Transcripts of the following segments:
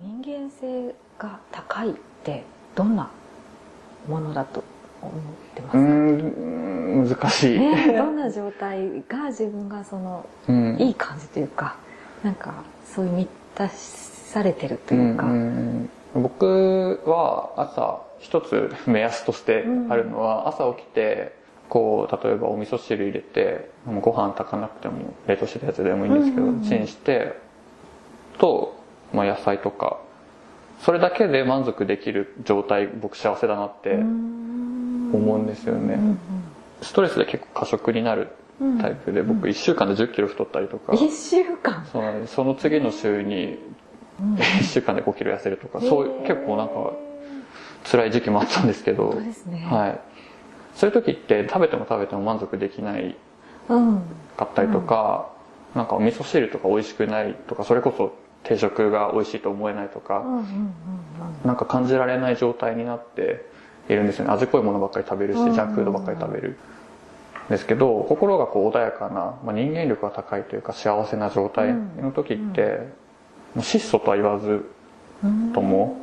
人間性が高いってどんなものだと思ってます？かうん難しい、ね、どんな状態が自分がその、うん。いい感じというかなんかそういう満たされてるというか、うんうん僕は朝一つ目安としてあるのは、朝起きてこう例えばお味噌汁入れてご飯炊かなくても冷凍してたやつでもいいんですけど、チンしてと、まあ、野菜とか。それだけで満足できる状態僕幸せだなって思うんですよね、うんストレスで結構過食になるうんタイプで、僕1週間で1 0キロ太ったりとか、一週間。そうなんです。その次の週に1週間で5キロ痩せるとか、そういう結構なんか辛い時期もあったんですけど、そうですね。はい、そういう時って食べても食べても満足できないうん。かったりとか、なんかお味噌汁とか美味しくないとかそれこそ定食が美味しいと思えないとか、うんうんうんなんか感じられない状態になっているんですよね。味濃いものばっかり食べるしうんジャンクフードばっかり食べる。ですけど心がこう穏やかな、まあ、人間力が高いというか幸せな状態の時って、もう質素とは言わずうんとも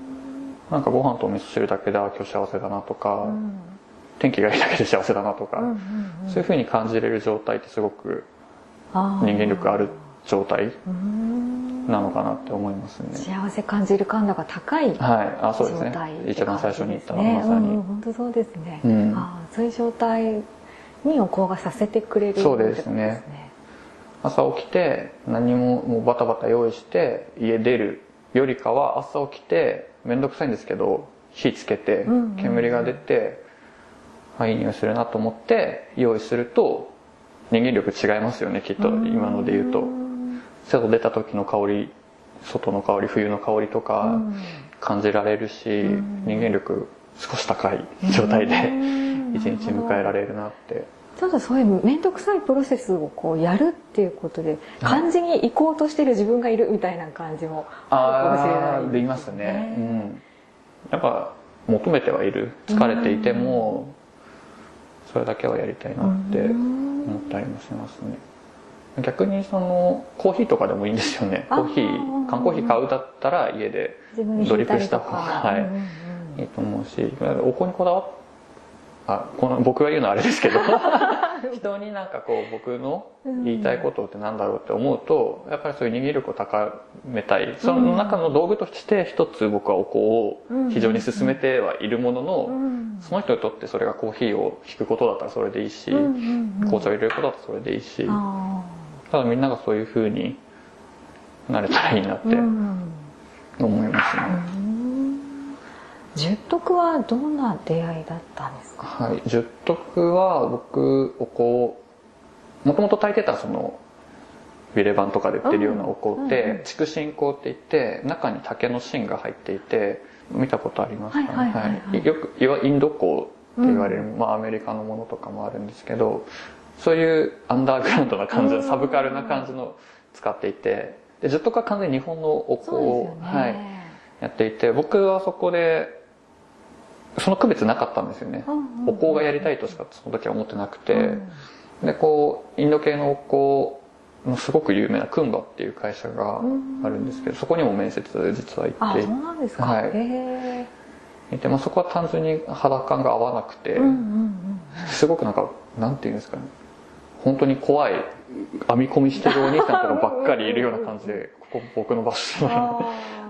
なんかご飯とお味噌汁だけであ今日幸せだなとか、うん。天気がいいだけで幸せだなとか、うんうんうん。そういう風に感じれる状態ってすごく人間力ある状態うんなのかなって思いますね。幸せ感じる感度が高いはい、あそうですね。一番最初に言ったのねはまさに、うんうん本当そうですね、うん。あーそういう状態にお香がさせてくれるそうですね。朝起きて何ももうバタバタ用意して家出るよりかは朝起きて面倒くさいんですけど火つけてうんうんうん。煙が出て、あいい匂いするなと思って用意すると人間力違いますよねきっと。うん。今ので言うと。うん外出た時の香り外の香り冬の香りとか感じられるし、ん。人間力少し高い状態でうん。一日迎えられるなって。ちょっとそういう面倒くさいプロセスをこうやるっていうことで感じに行こうとしてる自分がいるみたいな感じもあるかもしれない。あーできますね、ね。うん。やっぱ求めてはいる。疲れていてもそれだけはやりたいなってうん。思ったりもしますね逆にそのコーヒーとかでもいいんですよね。コーヒー缶コーヒー買うだったら家でドリップした方がいうんうんうん。いいと思うしお香にこだわっあこの僕が言うのはあれですけど人になんかこう僕の言いたいことってなんだろうって思うとやっぱりそういう人間力を高めたい。その中の道具として一つ僕はお香を非常に進めてはいるものの、うん。その人にとってそれがコーヒーを引くことだったらそれでいいし、紅茶を入れることだったらそれでいいし、あただみんながそういう風になれたらいいなって思いますね。うん十徳はどんな出会いだったんですか？はい、十徳は僕お香もともと炊いてたそのビレバンとかで売ってるようなお香っうんうんうん。て竹芯香って言って中に竹の芯が入っていて見たことありますか？ねはいよくいわインド香って言われる、まあ、アメリカのものとかもあるんですけどそういうアンダーグラウンドな感じのサブカルな感じの使っていてで十徳は完全に日本のお香を、よね、はい、やっていて僕はそこでその区別なかったんですよね、うんうんうん。お香がやりたいとしかその時は思ってなくて、うんでこうインド系のお香のすごく有名なクンバっていう会社があるんですけどそこにも面接実は行あって。そうなんですか、はい。へいて、まあ、そこは単純に肌感が合わなくて、えうんうんうん。すごくなんかなんていうんですかね。本当に怖い編み込みしてるお兄さんとかばっかりいるような感じで ここ僕の場所あ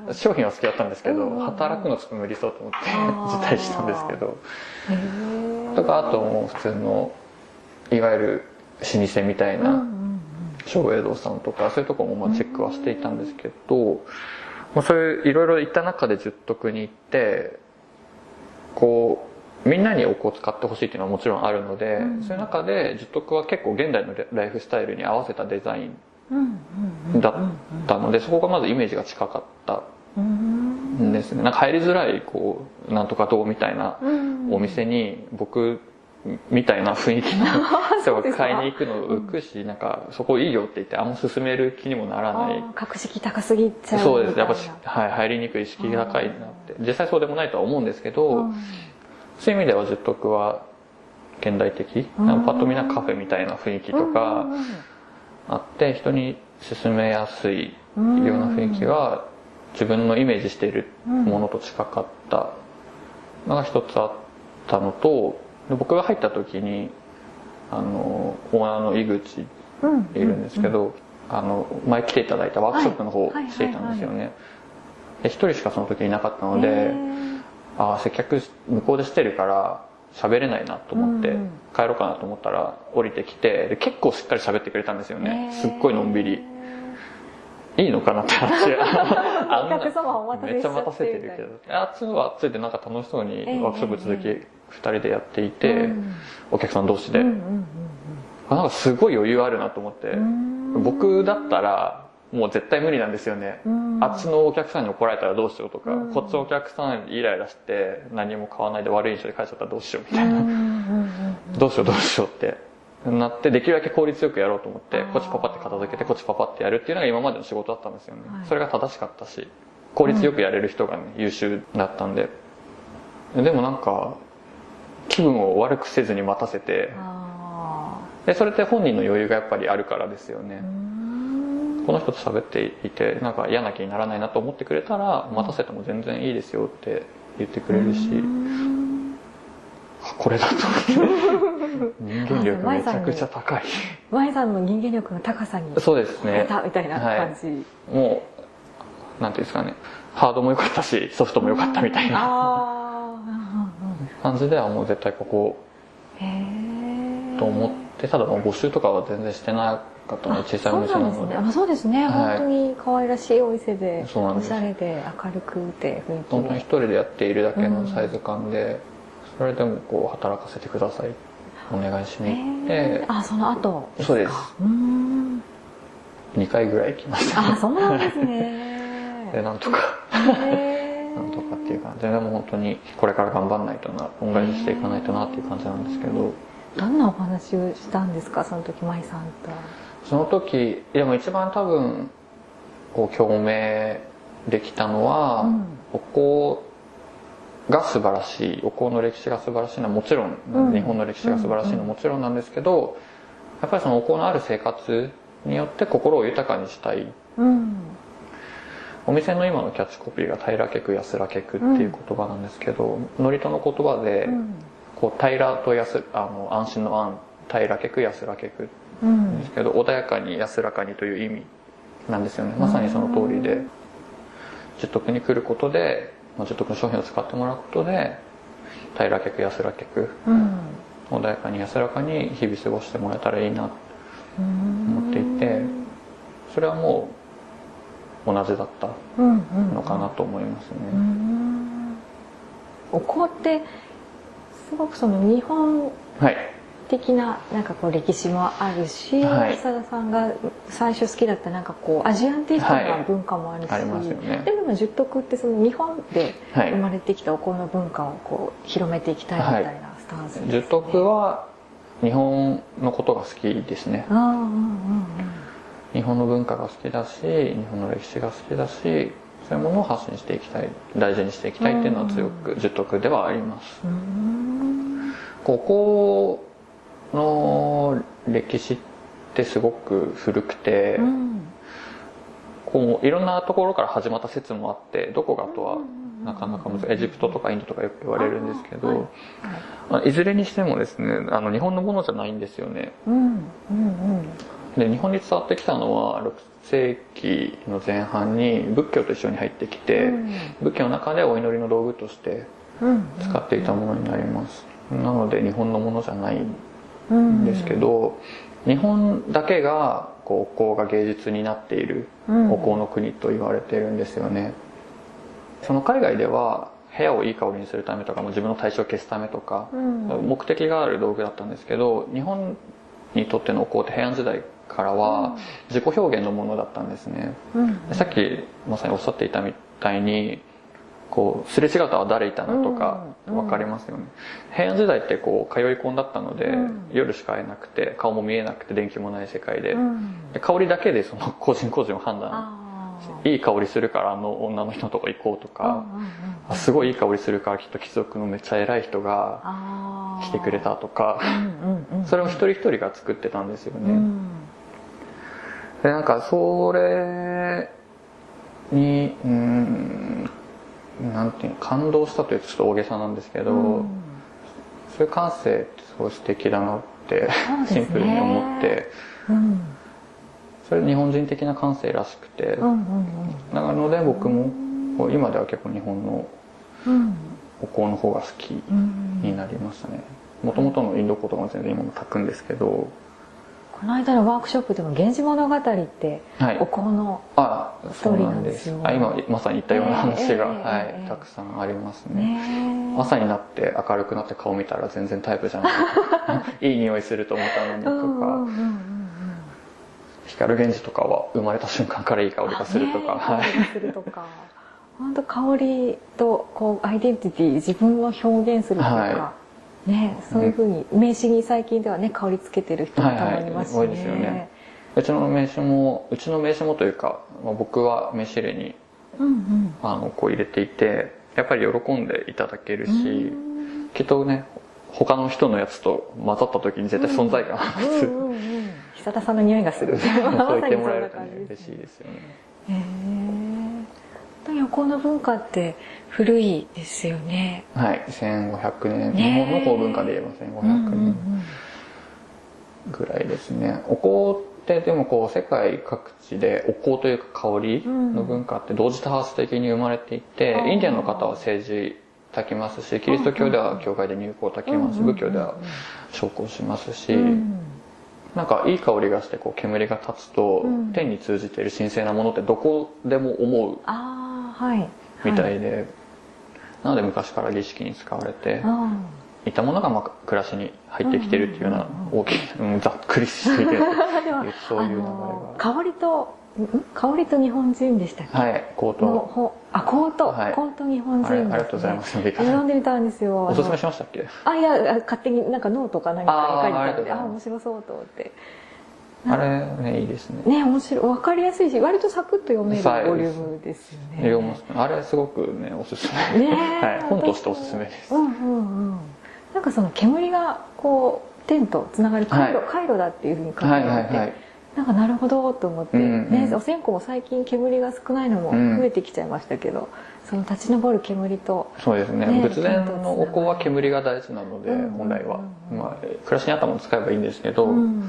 ー。商品は好きだったんですけど、働くのちょっと無理そうと思って辞退したんですけど。とかあともう普通のいわゆる老舗みたいなん松栄堂さんとかそういうところもまあチェックはしていたんですけど、まあ、そういういろいろ行った中で十徳に行ってこうみんなにお香を使ってほしいっていうのはもちろんあるので、うん。そういう中で十徳は結構現代のライフスタイルに合わせたデザインだったのでそこがまずイメージが近かったうんんですね。なんか入りづらいこうなんとか堂みたいなうん。お店に僕みたいな雰囲気の 人が買いに行くの浮くしなんかそこいいよって言ってあんま進める気にもならない。格式高すぎちゃうそうです。やっぱはい、入りにくい敷居が高いなって。実際そうでもないとは思うんですけど、うんそういう意味では十徳は現代的。うん。なんかパッと見なカフェみたいな雰囲気とかあって人に勧めやすいような雰囲気が自分のイメージしているものと近かった。のが一つあったのとで僕が入った時にあのオーナーの井口いるんですけど、あの前来ていただいたワークショップの方をしていたんですよね。で一人しかその時いなかったのでああ接客向こうでしてるから喋れないなと思ってうん帰ろうかなと思ったら降りてきてで結構しっかり喋ってくれたんですよね。すっごいのんびり。いいのかなって話。あんめっちゃ待たせてるけど。あっちはあっちでなんか楽しそうにええワークショップ続きえ2人でやっていて、うん。お客さん同士で、なんかすごい余裕あるなと思って、うん。僕だったらもう絶対無理なんですよね、うん。あっちのお客さんに怒られたらどうしようとか、うん。こっちのお客さんにイライラして何も買わないで悪い印象で帰っちゃったらどうしようみたいな、どうしようどうしようって。なってできるだけ効率よくやろうと思ってこっちパパって片付けてこっちパパってやるっていうのが今までの仕事だったんですよね、はい。それが正しかったし効率よくやれる人がね、優秀だったんで。でもなんか気分を悪くせずに待たせてあでそれって本人の余裕がやっぱりあるからですよね、ーうんこの人と喋っていてなんか嫌な気にならないなと思ってくれたら待たせても全然いいですよって言ってくれるし、これだと思って。人間力めちゃくちゃ高い。舞さんの人間力の高さにそうですね。たみたいな感じ、もうなんていうんですかね。ハードも良かったしソフトも良かったみたいな感じではもう絶対ここと思ってただもう募集とかは全然してなかったので小さいお店なそうなんですのでね。あそうですね、はい。本当に可愛らしいお店でそうなんですおしゃれで明るくて雰囲気本当に一も人でやっているだけのサイズ感で、それでもこう働かせてください。お願いしに行って。あその後ですか？そうです。うーん。2回ぐらい行きました。あそうなんですね。でなんとか。なんとかっていう感じででも本当にこれから頑張んないとな恩返ししていかないとなっていう感じなんですけどどんなお話をしたんですか？その時舞さんと。その時でも一番多分こう共鳴できたのは、うん。お香が素晴らしいお香の歴史が素晴らしいのはもちろん、うん。日本の歴史が素晴らしいのはもちろんなんですけどやっぱりそのお香のある生活によって心を豊かにしたい。うん。お店の今のキャッチコピーが「平らけく安らけく」っていう言葉なんですけど、祝詞の言葉で、うんこう平らと安あの安心の安平らけく安らけく。うん。ですけど穏やかに安らかにという意味なんですよね。まさにその通りで。十徳に来ることでまあ十徳の商品を使ってもらうことで平らけく安らけく。うん。穏やかに安らかに日々過ごしてもらえたらいいな思思っていてそれはもう同じだったのかなと思いますね、うん。お香ってすごくその日本はい。的ななんかこう歴史もあるし、はい。久田さんが最初好きだったなんかこうアジアンテイストな文化もあるし、ありますよね。でも十徳ってその日本ではい。生まれてきたお香の文化をこう広めていきたいみたいなスタンスです、ね。十徳は日本のことが好きですね。うんうんうん日本の文化が好きだし日本の歴史が好きだしそういうものを発信していきたい大事にしていきたいっていうのは強く十徳ではあります。うんここの歴史ってすごく古くて、うん。こういろんなところから始まった説もあってどこがとはなかなか難しい。エジプトとかインドとかよく言われるんですけど、はい。まあいずれにしてもですねあの日本のものじゃないんですよね。うん。うん。うん。で日本に伝わってきたのは6世紀の前半に仏教と一緒に入ってきて、うん。仏教の中でお祈りの道具としてうん。使っていたものになります、なので日本のものじゃないんうんですけど、日本だけがこうお香が芸術になっているうん。お香の国と言われているんですよね。その海外では部屋をいい香りにするためとかも自分の体調を消すためとか、うん。目的がある道具だったんですけど日本にとってのお香って平安時代からは自己表現のものだったんですね。さっきまさにおっしゃっていたみたいにこうすれ違うとは誰いたのとか分かりますよね、平安時代ってこう通い込んだったので、うん。夜しか会えなくて顔も見えなくて電気もない世界で,、香りだけでその個人個人を判断いい香りするからあの女の人のとこ行こうとか、うすごいいい香りするからきっと貴族のめっちゃ偉い人が来てくれたとかそれを一人一人が作ってたんですよね、うん。でなんかそれにうんなんていうの感動したというとちょっと大げさなんですけど、うん。そういう感性ってすごい素敵だなって、ね。シンプルに思って。うん。それ日本人的な感性らしくて、なので僕も今では結構日本のお香の方が好きうんになりましたね。もともとのインド香とかも全然今も炊くんですけどこの間のワークショップでも「源氏物語」ってはい。お香のストーリーなんんです。すよあ今まさに言ったような話が、はいええたくさんありますね。ね朝になって明るくなって顔見たら全然タイプじゃない。いい匂いすると思ったのにとうんうんか。うんうん光源氏とかは生まれた瞬間からいい香りがするとか、ねはい。するとか。本当香りとこうアイデンティティ自分を表現するとか、はねそういうふうに名刺に最近ではね香りつけてる人もたまにいますしね、はいはい多いですよね。うちの名刺もうちの名刺もというか、まあ、僕は名刺入れにうんうん。あのこう入れていてやっぱり喜んでいただけるし、きっとね他の人のやつと混ざった時に絶対存在感がうんうんうん久田さんの匂いがする。そう言ってもらえるとね 嬉しいですよね。へえ横の文化って古いですよね。はい。1500年、ね日本の古文化で言えば1500うんうん年ぐらいですね、お香ってでもこう世界各地でお香というか香りの文化って同時多発的に生まれていて、うん。インディアンの方は政治炊きますしキリスト教では教会で入香炊きます、うんうん仏教では昇香しますし、うんなんかいい香りがしてこう煙が立つと、うん。天に通じている神聖なものってどこでも思うああはい。みたはいで、なので昔から儀式に使われてあいたものがまあ暮らしに入ってきてるっていうようなうん大きい、うん、ざっくりしていて そういう流れが。香りとん香りと日本人でしたっけ？はい香のトほあコート、はい。コート日本人はいです、ね、ありがとうございます。読んでみたんですよ。おすすめあしましたっけ？のあいや勝手になんかノートか何かに書いてたのであーあ面白そうと思ってあれねいいですね。ね面白い。分かりやすいし割とサクッと読めるはいボリュームですよね。読ますあれすごくねおすすめねえ はい、本としておすすめです。うんうんうん。なんかその煙がこう天とつながる回路、はい。回路だっていうふうに書いてあはいはいはい。なんかなるほどと思って、うんうん。ね、お線香も最近煙が少ないのも増えてきちゃいましたけど、その立ち上る煙とそうですね。ね仏前のお香は煙が大事なので、うん本来は、うん。まあ、暮らしに合ったものを使えばいいんですけど、うん。な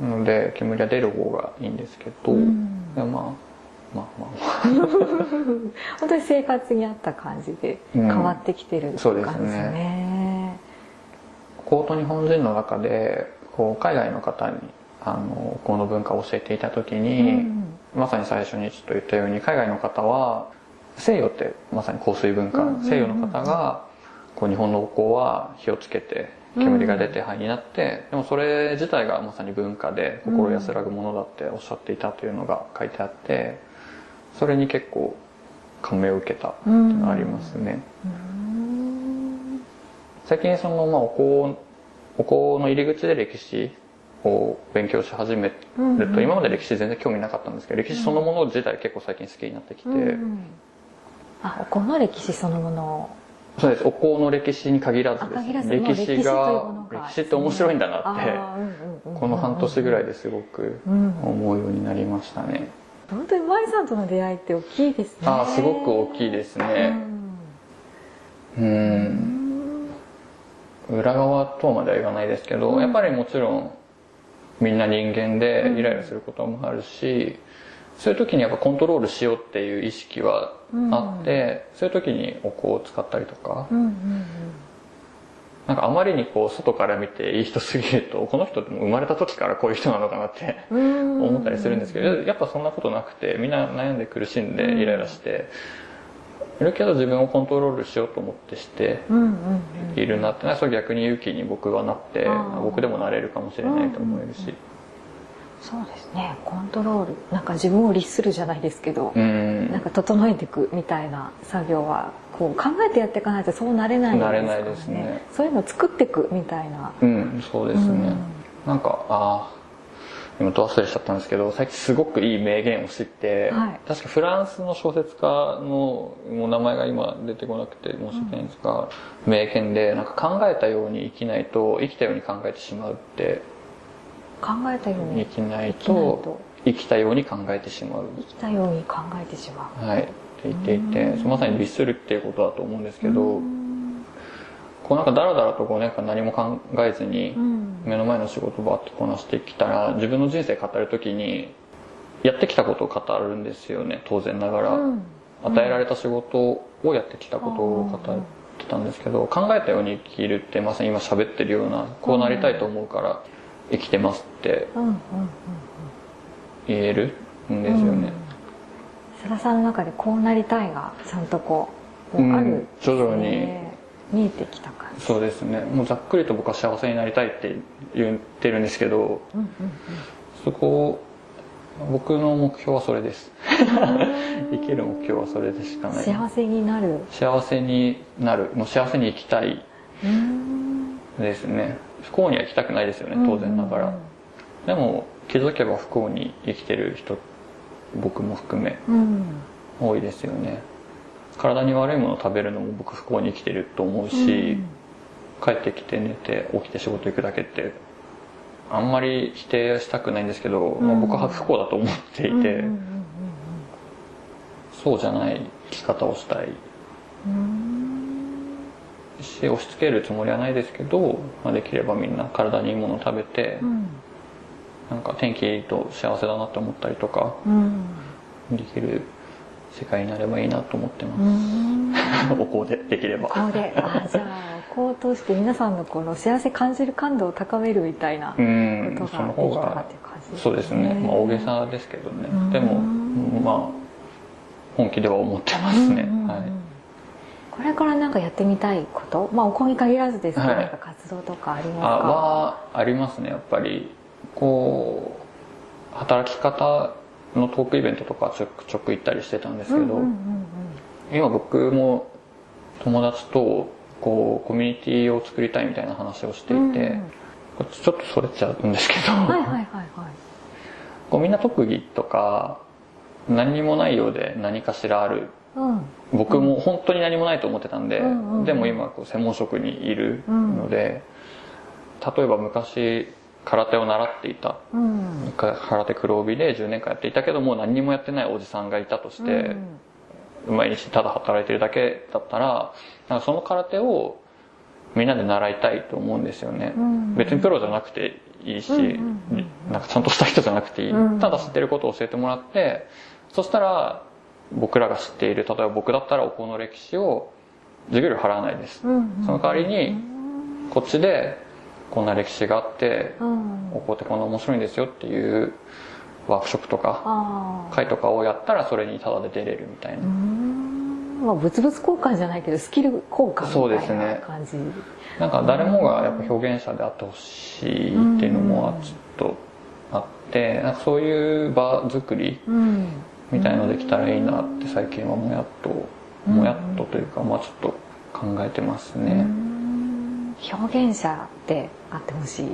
ので煙が出る方がいいんですけど、うん。でまあまあまあ。本当に生活に合った感じでうん。変わってきてるそうですね。感じですね。コート日本人の中でこう海外の方にあのこの文化を教えていた時に、うん。まさに最初にちょっと言ったように海外の方は西洋ってまさに香水文化、うんうんうん。西洋の方がこう日本のお香は火をつけて煙が出て灰になって、でもそれ自体がまさに文化で心安らぐものだっておっしゃっていたというのが書いてあってそれに結構感銘を受けたっていうのがありますね。うん最近その、まあ、お香お香の入り口で歴史を勉強し始めると、うんうん。今まで歴史全然興味なかったんですけど歴史そのもの自体結構最近好きになってきて、うん。あお香の歴史そのものをそうです。お香の歴史に限らずですあ限らず歴史が歴史って面白いんだなってこの半年ぐらいですごくうん思うようになりましたね、本当に舞さんとの出会いって大きいですね。ああすごく大きいですね。ううん。ん裏側とまでは言わないですけど、うん。やっぱりもちろんみんな人間でイライラすることもあるし、そういう時にやっぱコントロールしようっていう意識はあって、そういう時にお香を使ったりとか、なんかあまりにこう外から見ていい人すぎるとこの人って生まれた時からこういう人なのかなってうん。思ったりするんですけど、やっぱそんなことなくてみんな悩んで苦しんでうん。イライラしているけど自分をコントロールしようと思ってしているなってのはそれ逆に勇気に僕はなって僕でもなれるかもしれないと思えるしそうですね。コントロールなんか自分を律するじゃないですけど、うん。なんか整えていくみたいな作業はこう考えてやっていかないとそうなれないんですからなれないですね。そういうのを作っていくみたいな。うんそうですね、うん。なんかああ今ど忘れしちゃったんですけど最近すごくいい名言を知って、はい。確かフランスの小説家のもう名前が今出てこなくて申し訳ないんですが、名言でなんか考えたように生きないと生きたように考えてしまうって考えたように生きないとと。生きたように考えてしまう。生きたように考えてしまう。はい。って言っていてまさに律するっていうことだと思うんですけどうん。こうなんかダラダラと5年間何も考えずにうん。目の前の仕事をバッとこなしてきたら自分の人生語る時にやってきたことを語るんですよね当然ながら、うん。与えられた仕事をやってきたことを語ってたんですけど考えたように生きるってまさに今喋ってるようなこうなりたいと思うから生きてますってうんうんうん言える？んですよね、須田さんの中でこうなりたいがちゃんとこうある、徐々に。ね見えてきた感じ。そうですね。もうざっくりと僕は幸せになりたいって言ってるんですけどうんうんそこを僕の目標はそれです。生きる目標はそれでしかない。幸せになる。幸せになる。もう幸せに生きたいうん。ですね不幸には生きたくないですよね当然ながら、でも気づけば不幸に生きてる人僕も含めうん。多いですよね。体に悪いものを食べるのも僕不幸に生きてると思うし、帰ってきて寝て起きて仕事行くだけってあんまり否定したくないんですけど、まあ、僕は不幸だと思っていて、そうじゃない生き方をしたい。うんし押し付けるつもりはないですけど、まあ、できればみんな体にいいものを食べて、うん。なんか天気いいと幸せだなって思ったりとかうん。できる世界になればいいなと思ってうまん。す、お香でできれば。こうで。あじゃあこう通して皆さんのこの幸せ感じる感度を高めるみたいなうこんとその方ができたらっがそうですね、まあ、大げさですけどね。うん。でもまあ本気では思ってますね、はいこれからなんかやってみたいこと？まあお香に限らずですけど、はい。活動とかありあますか？はありますねやっぱり。こう働き方のトークイベントとかちょくちょく行ったりしてたんですけど、うんうんうん今僕も友達とこうコミュニティを作りたいみたいな話をしていて、うんうん。ちょっとそれちゃうんですけど、はいはいはいはい。こうみんな特技とか何にもないようで何かしらあるうん僕も本当に何もないと思ってたんで、うんうんうん。でも今こう専門職にいるので、例えば昔空手を習っていた。うん。空手黒帯で10年間やっていたけどもう何にもやってないおじさんがいたとして、毎日ただ働いてるだけだったらなんかその空手をみんなで習いたいと思うんですよね、うん。別にプロじゃなくていいし、うんうんうん。なんかちゃんとした人じゃなくていい、うん。ただ知ってることを教えてもらってそしたら僕らが知っている例えば僕だったらお香の歴史を授業料払わないです、その代わりにこっちでこんな歴史があってうん。お香ってこんな面白いんですよっていうワークショップとか会とかをやったらそれにタダで出れるみたいな、うん。まあ物々交換じゃないけどスキル交換みたいなですね。感じなんか誰もがやっぱ表現者であってほしいっていうのもちょっとあってなんかそういう場作りうんみたいのできたらいいなって最近はもやっともやっとというかまあちょっと考えてますうね、ん。表現者であってほしい。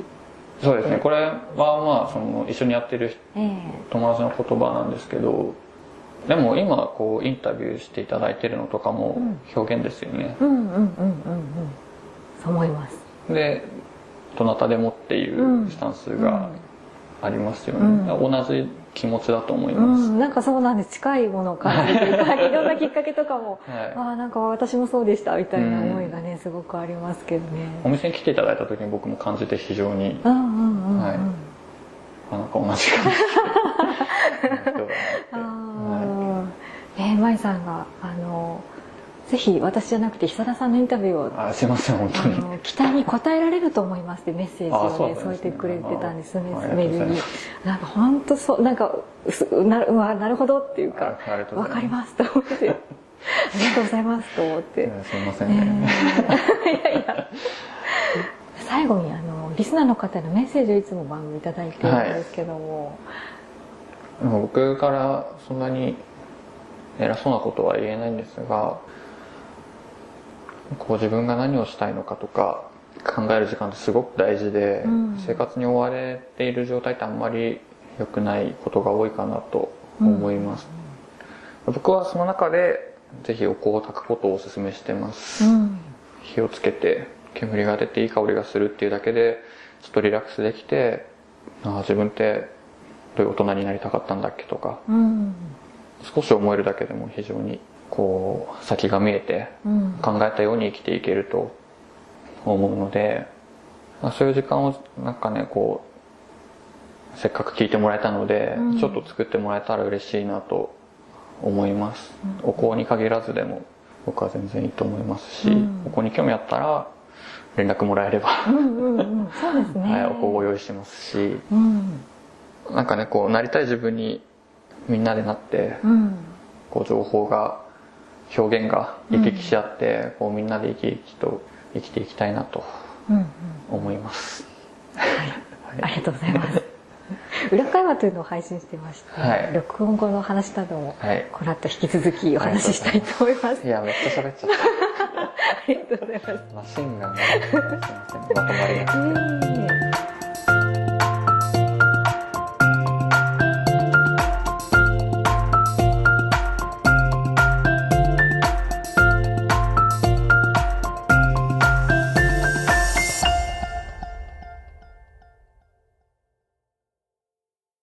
そうですね。これはまあその一緒にやってるええ。友達の言葉なんですけどでも今こうインタビューしていただいてるのとかも表現ですよね、うんうんうんうん。うんそう思います。でどなたでもっていうスタンスがありますよね、うん。同じ気持ちだと思いうます、んなんかそうなんです。近いものを感じていたい。ろんなきっかけとかもはい。ああなんか私もそうでしたみたいな思いがねすごくありますけどね。お店に来ていただいた時に僕も感じて非常にうんうんうんうん。はい。あなんか同じ感じ。の人だなって。あー。えー、舞さんがあのぜひ私じゃなくて久田さんのインタビューをあすいません本当あにの期待に応えられると思いますってメッセージあをねね。添えてくれてたんですメールに。なんか本当そうなんかすなるわなるほどっていうかあありがとうごわざいます。かりますと思って。ありがとうございますと思って、えーすいませんえね、ーいやいや。最後にあのリスナーの方へのメッセージをいつも番組いただいてるんですけども、でも僕からそんなに偉そうなことは言えないんですがこう自分が何をしたいのかとか考える時間ってすごく大事で、うん。生活に追われている状態ってあんまり良くないことが多いかなと思います、僕はその中でぜひお香を炊くことをお勧めしてます、うん。火をつけて煙が出ていい香りがするっていうだけでちょっとリラックスできてああ自分ってどういう大人になりたかったんだっけとかうん。少し思えるだけでも非常にこう先が見えてうん。考えたように生きていけると思うので、まあ、そういう時間をなんかねこうせっかく聞いてもらえたので、うん。ちょっと作ってもらえたら嬉しいなと思います、お香に限らずでも僕は全然いいと思いますし、うん。お香に興味あったら連絡もらえれば、うんうんうん。そうですね、はい、お香を用意しますしうん。なんかねこうなりたい自分にみんなでなってうん。こう情報が表現が行き来し合って、こうみんなで生き生きと生きていきたいなとうんうん。思います、ありがとうございます。裏会話というのを配信してまして、はい。録音後の話などもはい。この後引き続きお話ししたいと思います。い。やめっちゃ喋っちゃっ ありがとうございます。たマシンガンがすいませんまとまりがええ